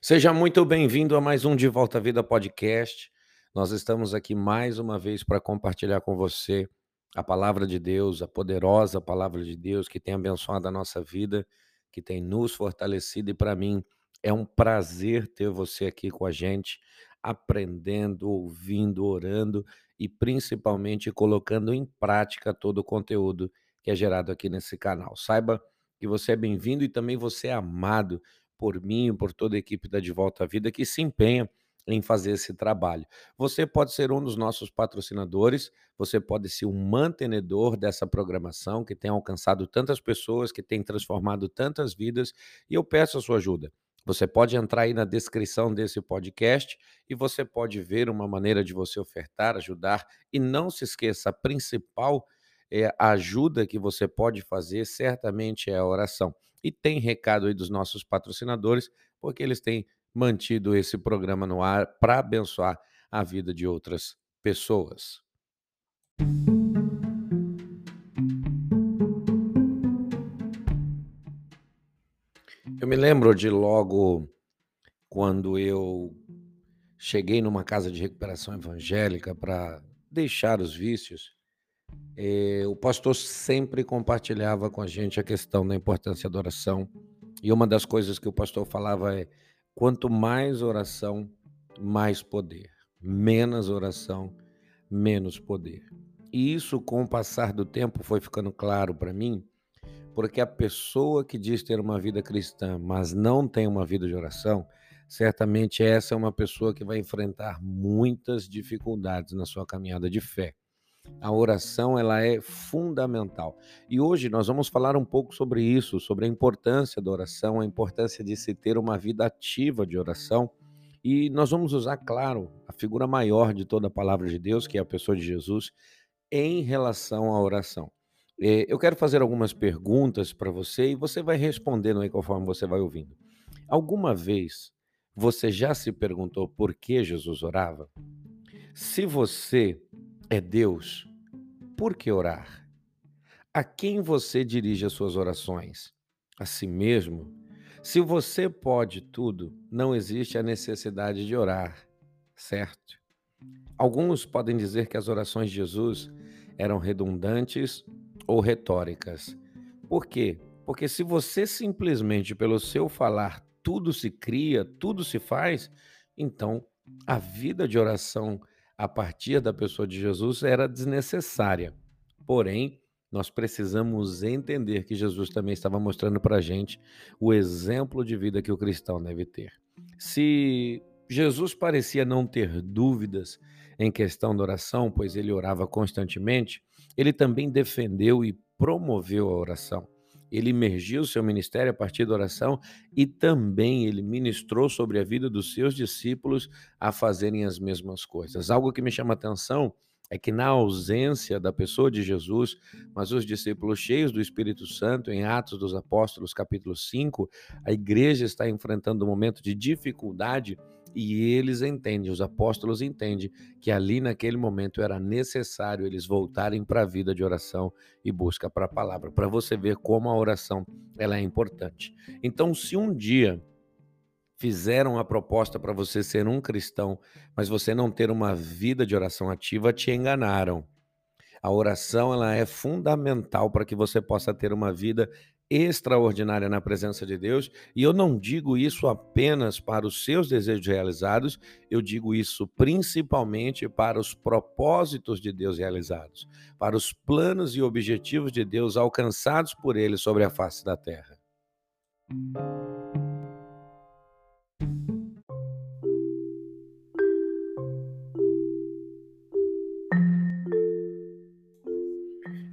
Seja muito bem-vindo a mais um De Volta à Vida podcast. Nós estamos aqui mais uma vez para compartilhar com você a palavra de Deus, a poderosa palavra de Deus que tem abençoado a nossa vida, que tem nos fortalecido e para mim é um prazer ter você aqui com a gente, aprendendo, ouvindo, orando e principalmente colocando em prática todo o conteúdo que é gerado aqui nesse canal. Saiba que você é bem-vindo e também você é amado por mim, por toda a equipe da De Volta à Vida que se empenha em fazer esse trabalho. Você pode ser um dos nossos patrocinadores, você pode ser um mantenedor dessa programação que tem alcançado tantas pessoas, que tem transformado tantas vidas, e eu peço a sua ajuda. Você pode entrar aí na descrição desse podcast e você pode ver uma maneira de você ofertar, ajudar. E não se esqueça, a principal é, ajuda que você pode fazer certamente é a oração. E tem recado aí dos nossos patrocinadores, porque eles têm mantido esse programa no ar para abençoar a vida de outras pessoas. Eu me lembro de logo quando eu cheguei numa casa de recuperação evangélica para deixar os vícios, eh, o pastor sempre compartilhava com a gente a questão da importância da oração. E uma das coisas que o pastor falava é: quanto mais oração, mais poder. Menos oração, menos poder. E isso, com o passar do tempo, foi ficando claro para mim, porque a pessoa que diz ter uma vida cristã, mas não tem uma vida de oração, certamente essa é uma pessoa que vai enfrentar muitas dificuldades na sua caminhada de fé. A oração ela é fundamental. E hoje nós vamos falar um pouco sobre isso, sobre a importância da oração, a importância de se ter uma vida ativa de oração. E nós vamos usar, claro, a figura maior de toda a palavra de Deus, que é a pessoa de Jesus, em relação à oração. É, eu quero fazer algumas perguntas para você e você vai respondendo aí conforme você vai ouvindo. Alguma vez você já se perguntou por que Jesus orava? Se você é Deus, por que orar? A quem você dirige as suas orações? A si mesmo? Se você pode tudo, não existe a necessidade de orar, certo? Alguns podem dizer que as orações de Jesus eram redundantes ou retóricas. Por quê? Porque se você simplesmente pelo seu falar tudo se cria, tudo se faz, então a vida de oração a partir da pessoa de Jesus era desnecessária. Porém, nós precisamos entender que Jesus também estava mostrando para a gente o exemplo de vida que o cristão deve ter. Se Jesus parecia não ter dúvidas em questão da oração, pois ele orava constantemente, ele também defendeu e promoveu a oração. Ele emergiu seu ministério a partir da oração e também ele ministrou sobre a vida dos seus discípulos a fazerem as mesmas coisas. Algo que me chama a atenção é que na ausência da pessoa de Jesus, mas os discípulos cheios do Espírito Santo, em Atos dos Apóstolos, capítulo 5, a igreja está enfrentando um momento de dificuldade e eles entendem, os apóstolos entendem que ali naquele momento era necessário eles voltarem para a vida de oração e busca para a palavra, para você ver como a oração ela é importante. Então, se um dia fizeram a proposta para você ser um cristão, mas você não ter uma vida de oração ativa, te enganaram. A oração ela é fundamental para que você possa ter uma vida extraordinária na presença de Deus, e eu não digo isso apenas para os seus desejos realizados, eu digo isso principalmente para os propósitos de Deus realizados, para os planos e objetivos de Deus alcançados por Ele sobre a face da terra.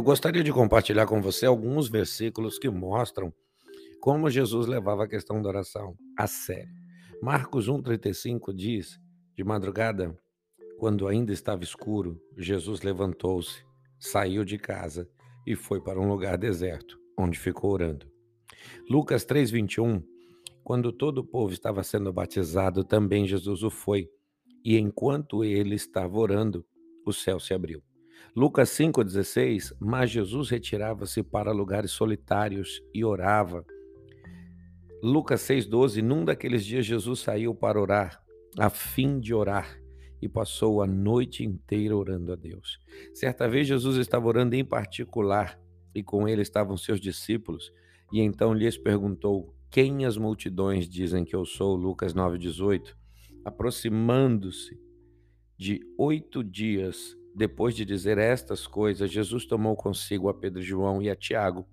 Eu gostaria de compartilhar com você alguns versículos que mostram como Jesus levava a questão da oração a sério. Marcos 1,35 diz: De madrugada, quando ainda estava escuro, Jesus levantou-se, saiu de casa e foi para um lugar deserto, onde ficou orando. Lucas 3,21 Quando todo o povo estava sendo batizado, também Jesus o foi, e enquanto ele estava orando, o céu se abriu. Lucas 5,16: Mas Jesus retirava-se para lugares solitários e orava. Lucas 6,12: Num daqueles dias Jesus saiu para orar, a fim de orar, e passou a noite inteira orando a Deus. Certa vez Jesus estava orando em particular, e com ele estavam seus discípulos, e então lhes perguntou: Quem as multidões dizem que eu sou? Lucas 9,18. Aproximando-se de oito dias depois de dizer estas coisas, Jesus tomou consigo a Pedro, João e a Tiago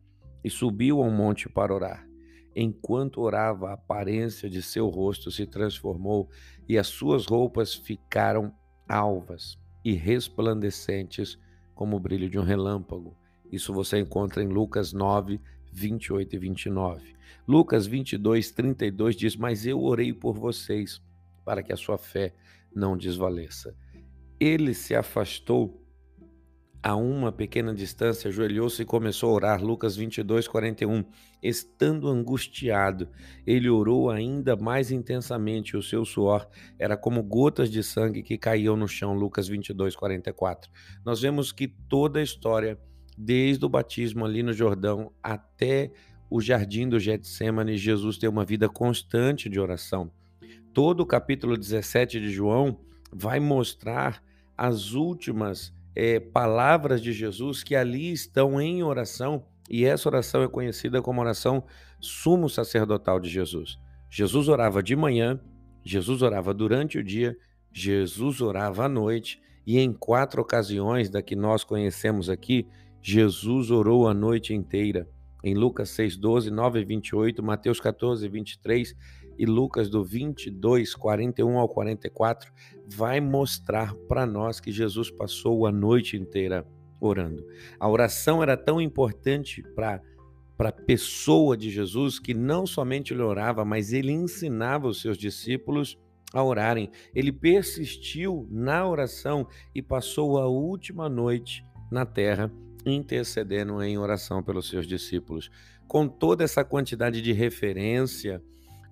e subiu a um monte para orar. Enquanto orava, a aparência de seu rosto se transformou e as suas roupas ficaram alvas e resplandecentes como o brilho de um relâmpago. Isso você encontra em Lucas 9, 28 e 29. Lucas 22, 32 diz: Mas eu orei por vocês, para que a sua fé não desvaleça. Ele se afastou a uma pequena distância, ajoelhou-se e começou a orar. Lucas 22, 41. Estando angustiado, ele orou ainda mais intensamente. O seu suor era como gotas de sangue que caíam no chão. Lucas 22, 44. Nós vemos que toda a história, desde o batismo ali no Jordão até o jardim do Getsemane, Jesus tem uma vida constante de oração. Todo o capítulo 17 de João vai mostrar as últimas é, palavras de Jesus que ali estão em oração, e essa oração é conhecida como oração sumo sacerdotal de Jesus. Jesus orava de manhã, Jesus orava durante o dia, Jesus orava à noite, e em quatro ocasiões da que nós conhecemos aqui, Jesus orou a noite inteira. Em Lucas 6, 12, 9 e 28, Mateus 14, 23 e Lucas do 22, 41 ao 44, vai mostrar para nós que Jesus passou a noite inteira orando. A oração era tão importante para para a pessoa de Jesus que não somente ele orava, mas ele ensinava os seus discípulos a orarem. Ele persistiu na oração e passou a última noite na terra intercedendo em oração pelos seus discípulos. Com toda essa quantidade de referência,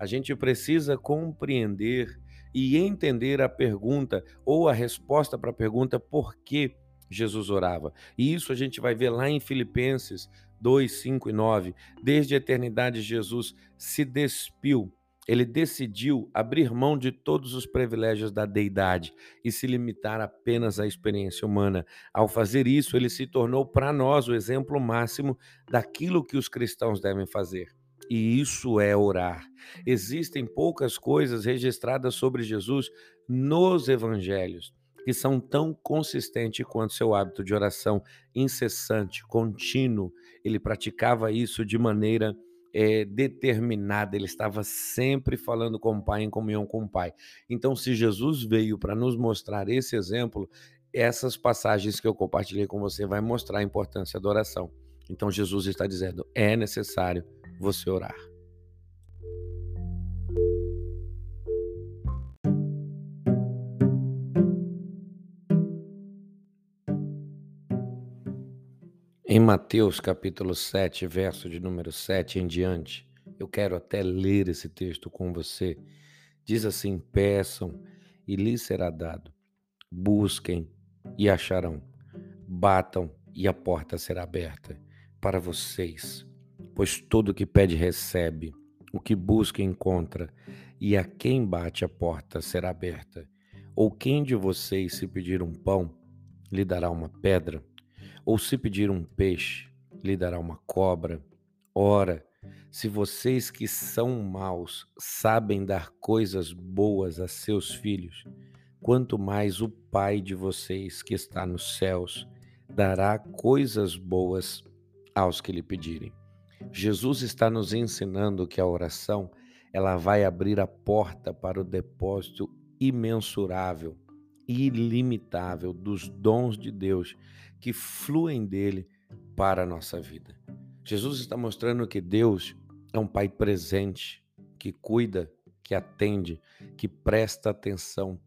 a gente precisa compreender e entender a pergunta ou a resposta para a pergunta por que Jesus orava. E isso a gente vai ver lá em Filipenses 2, 5 e 9. Desde a eternidade, Jesus se despiu ele decidiu abrir mão de todos os privilégios da deidade e se limitar apenas à experiência humana. Ao fazer isso, ele se tornou para nós o exemplo máximo daquilo que os cristãos devem fazer. E isso é orar. Existem poucas coisas registradas sobre Jesus nos evangelhos que são tão consistentes quanto seu hábito de oração incessante, contínuo. Ele praticava isso de maneira é, determinada, ele estava sempre falando com o Pai, em comunhão com o Pai. Então, se Jesus veio para nos mostrar esse exemplo, essas passagens que eu compartilhei com você vai mostrar a importância da oração. Então, Jesus está dizendo: é necessário você orar. Em Mateus capítulo 7, verso de número 7 em diante, eu quero até ler esse texto com você. Diz assim: Peçam e lhes será dado, busquem e acharão, batam e a porta será aberta para vocês. Pois todo que pede recebe, o que busca encontra, e a quem bate a porta será aberta. Ou quem de vocês, se pedir um pão, lhe dará uma pedra? Ou se pedir um peixe, lhe dará uma cobra. Ora, se vocês que são maus sabem dar coisas boas a seus filhos, quanto mais o Pai de vocês que está nos céus dará coisas boas aos que lhe pedirem. Jesus está nos ensinando que a oração ela vai abrir a porta para o depósito imensurável, ilimitável dos dons de Deus que fluem dele para a nossa vida. Jesus está mostrando que Deus é um Pai presente, que cuida, que atende, que presta atenção,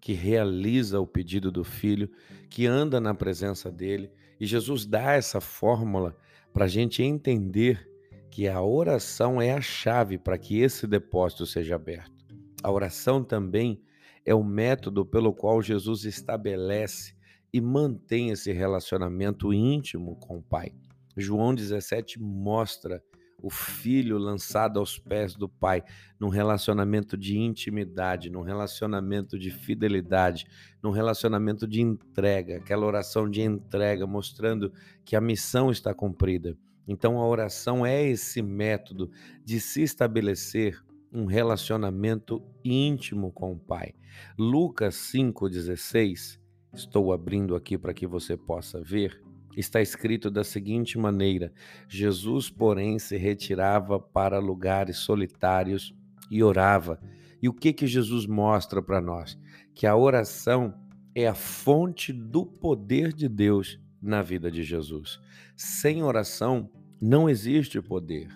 que realiza o pedido do filho, que anda na presença dele. E Jesus dá essa fórmula para a gente entender que a oração é a chave para que esse depósito seja aberto. A oração também é o método pelo qual Jesus estabelece e mantém esse relacionamento íntimo com o Pai. João 17 mostra o filho lançado aos pés do pai, num relacionamento de intimidade, num relacionamento de fidelidade, num relacionamento de entrega, aquela oração de entrega, mostrando que a missão está cumprida. Então a oração é esse método de se estabelecer um relacionamento íntimo com o Pai. Lucas 5,16, estou abrindo aqui para que você possa ver, está escrito da seguinte maneira: Jesus, porém, se retirava para lugares solitários e orava. E o que que Jesus mostra para nós? Que a oração é a fonte do poder de Deus na vida de Jesus. Sem oração não existe poder.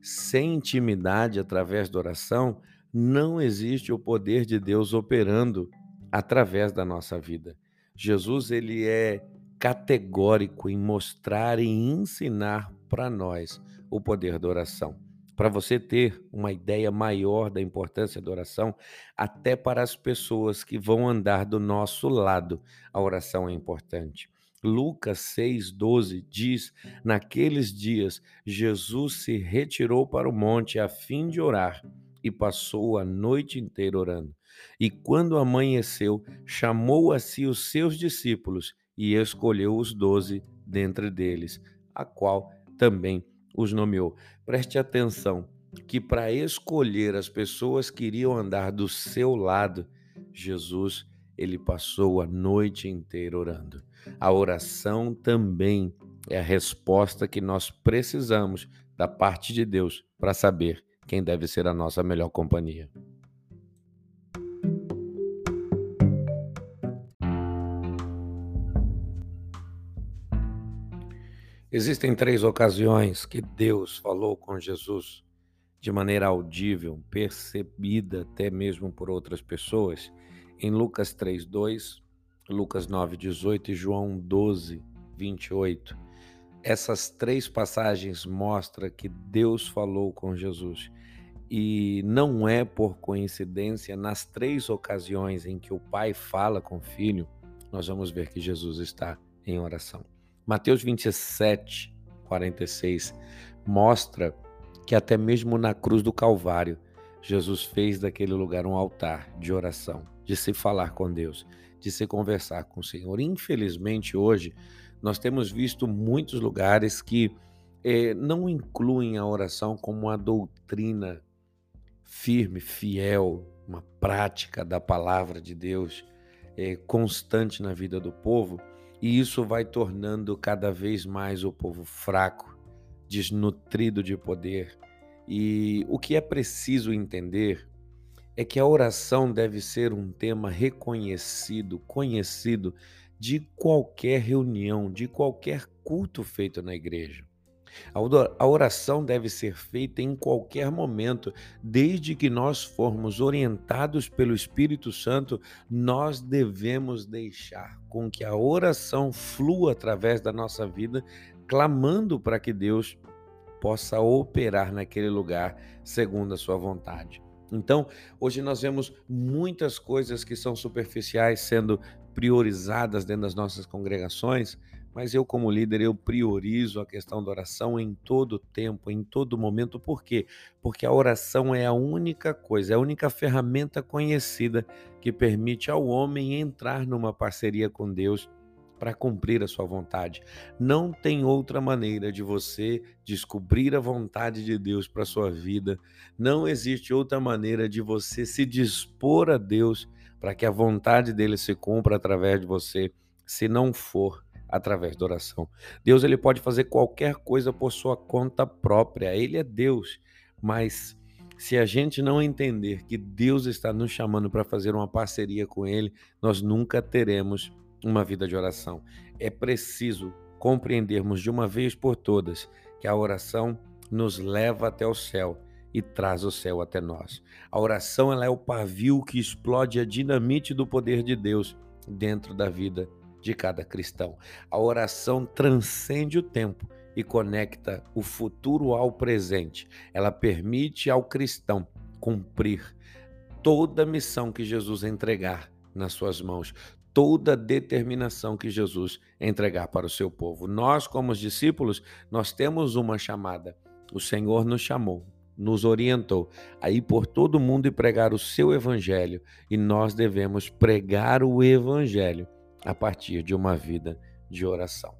Sem intimidade através da oração, não existe o poder de Deus operando através da nossa vida. Jesus ele é categórico em mostrar e ensinar para nós o poder da oração. Para você ter uma ideia maior da importância da oração, até para as pessoas que vão andar do nosso lado, a oração é importante. Lucas 6,12 diz: Naqueles dias, Jesus se retirou para o monte a fim de orar e passou a noite inteira orando. E quando amanheceu, chamou a si os seus discípulos e escolheu os doze dentre deles, a qual também os nomeou. Preste atenção que para escolher as pessoas que iriam andar do seu lado, Jesus ele passou a noite inteira orando. A oração também é a resposta que nós precisamos da parte de Deus para saber quem deve ser a nossa melhor companhia. Existem três ocasiões que Deus falou com Jesus de maneira audível, percebida até mesmo por outras pessoas, em Lucas 3:2, Lucas 9:18 e João 12:28. Essas três passagens mostram que Deus falou com Jesus. E não é por coincidência, nas três ocasiões em que o Pai fala com o Filho, nós vamos ver que Jesus está em oração. Mateus 27, 46 mostra que até mesmo na cruz do Calvário, Jesus fez daquele lugar um altar de oração, de se falar com Deus, de se conversar com o Senhor. Infelizmente, hoje, nós temos visto muitos lugares que eh, não incluem a oração como uma doutrina firme, fiel, uma prática da palavra de Deus eh, constante na vida do povo e isso vai tornando cada vez mais o povo fraco, desnutrido de poder. E o que é preciso entender é que a oração deve ser um tema reconhecido, conhecido de qualquer reunião, de qualquer culto feito na igreja. A oração deve ser feita em qualquer momento, desde que nós formos orientados pelo Espírito Santo, nós devemos deixar com que a oração flua através da nossa vida, clamando para que Deus possa operar naquele lugar segundo a sua vontade. Então, hoje nós vemos muitas coisas que são superficiais sendo priorizadas dentro das nossas congregações, mas eu, como líder, eu priorizo a questão da oração em todo tempo, em todo momento. Por quê? Porque a oração é a única coisa, é a única ferramenta conhecida que permite ao homem entrar numa parceria com Deus para cumprir a sua vontade. Não tem outra maneira de você descobrir a vontade de Deus para sua vida. Não existe outra maneira de você se dispor a Deus para que a vontade dele se cumpra através de você, se não for através da oração. Deus ele pode fazer qualquer coisa por sua conta própria. Ele é Deus, mas se a gente não entender que Deus está nos chamando para fazer uma parceria com ele, nós nunca teremos uma vida de oração. É preciso compreendermos de uma vez por todas que a oração nos leva até o céu e traz o céu até nós. A oração ela é o pavio que explode a dinamite do poder de Deus dentro da vida de cada cristão. A oração transcende o tempo e conecta o futuro ao presente. Ela permite ao cristão cumprir toda a missão que Jesus entregar nas suas mãos, toda a determinação que Jesus entregar para o seu povo. Nós, como os discípulos, nós temos uma chamada. o Senhor nos chamou, nos orientou a ir por todo mundo e pregar o seu evangelho, e nós devemos pregar o evangelho a partir de uma vida de oração.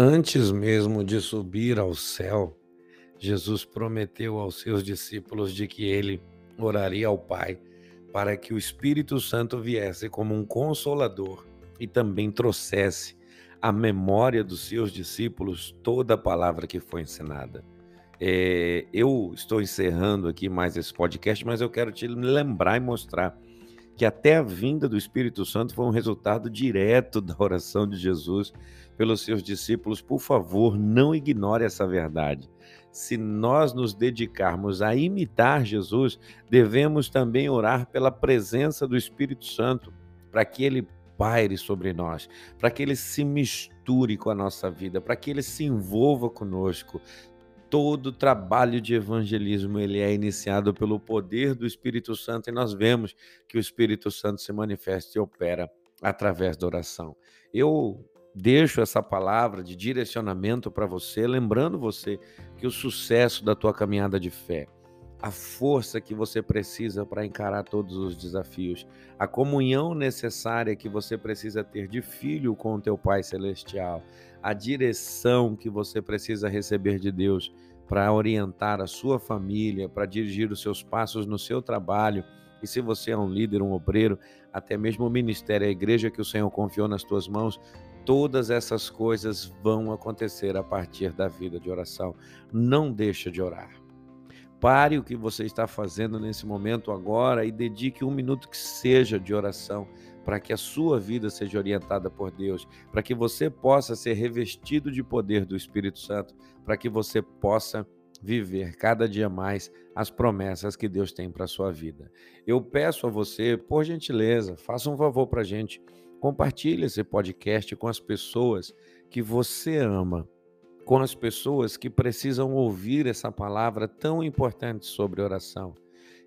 Antes mesmo de subir ao céu, Jesus prometeu aos seus discípulos de que ele oraria ao Pai para que o Espírito Santo viesse como um consolador e também trouxesse à memória dos seus discípulos toda a palavra que foi ensinada. É, eu estou encerrando aqui mais esse podcast, mas eu quero te lembrar e mostrar que até a vinda do Espírito Santo foi um resultado direto da oração de Jesus pelos seus discípulos. Por favor, não ignore essa verdade. Se nós nos dedicarmos a imitar Jesus, devemos também orar pela presença do Espírito Santo, para que ele paire sobre nós, para que ele se misture com a nossa vida, para que ele se envolva conosco, todo trabalho de evangelismo ele é iniciado pelo poder do Espírito Santo e nós vemos que o Espírito Santo se manifesta e opera através da oração. Eu deixo essa palavra de direcionamento para você, lembrando você que o sucesso da tua caminhada de fé, a força que você precisa para encarar todos os desafios, a comunhão necessária que você precisa ter de filho com o teu Pai celestial, a direção que você precisa receber de Deus para orientar a sua família, para dirigir os seus passos no seu trabalho. E se você é um líder, um obreiro, até mesmo o ministério, a igreja que o Senhor confiou nas tuas mãos, todas essas coisas vão acontecer a partir da vida de oração. Não deixa de orar. Pare o que você está fazendo nesse momento agora e dedique um minuto que seja de oração para que a sua vida seja orientada por Deus, para que você possa ser revestido de poder do Espírito Santo, para que você possa viver cada dia mais as promessas que Deus tem para a sua vida. Eu peço a você, por gentileza, faça um favor para a gente, compartilhe esse podcast com as pessoas que você ama, com as pessoas que precisam ouvir essa palavra tão importante sobre oração.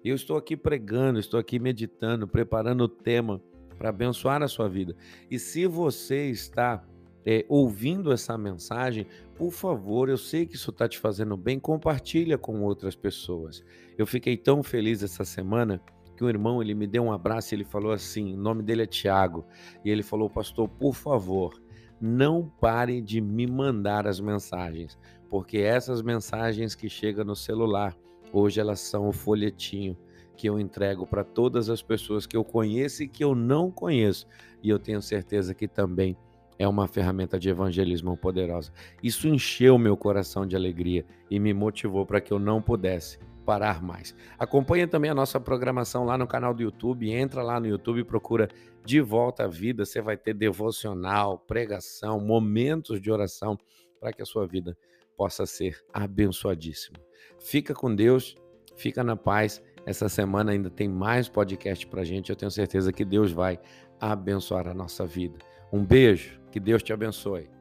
Eu estou aqui pregando, estou aqui meditando, preparando o tema para abençoar a sua vida. E se você está é, ouvindo essa mensagem, por favor, eu sei que isso está te fazendo bem, compartilha com outras pessoas. Eu fiquei tão feliz essa semana que um irmão ele me deu um abraço e ele falou assim, o nome dele é Tiago, e ele falou, pastor, por favor, não pare de me mandar as mensagens, porque essas mensagens que chegam no celular, hoje elas são o folhetinho que eu entrego para todas as pessoas que eu conheço e que eu não conheço. E eu tenho certeza que também é uma ferramenta de evangelismo poderosa. Isso encheu meu coração de alegria e me motivou para que eu não pudesse parar mais. Acompanhe também a nossa programação lá no canal do YouTube, entra lá no YouTube e procura De Volta à Vida, você vai ter devocional, pregação, momentos de oração para que a sua vida possa ser abençoadíssima. Fica com Deus, fica na paz essa semana ainda tem mais podcast para gente. Eu tenho certeza que Deus vai abençoar a nossa vida. Um beijo, que Deus te abençoe.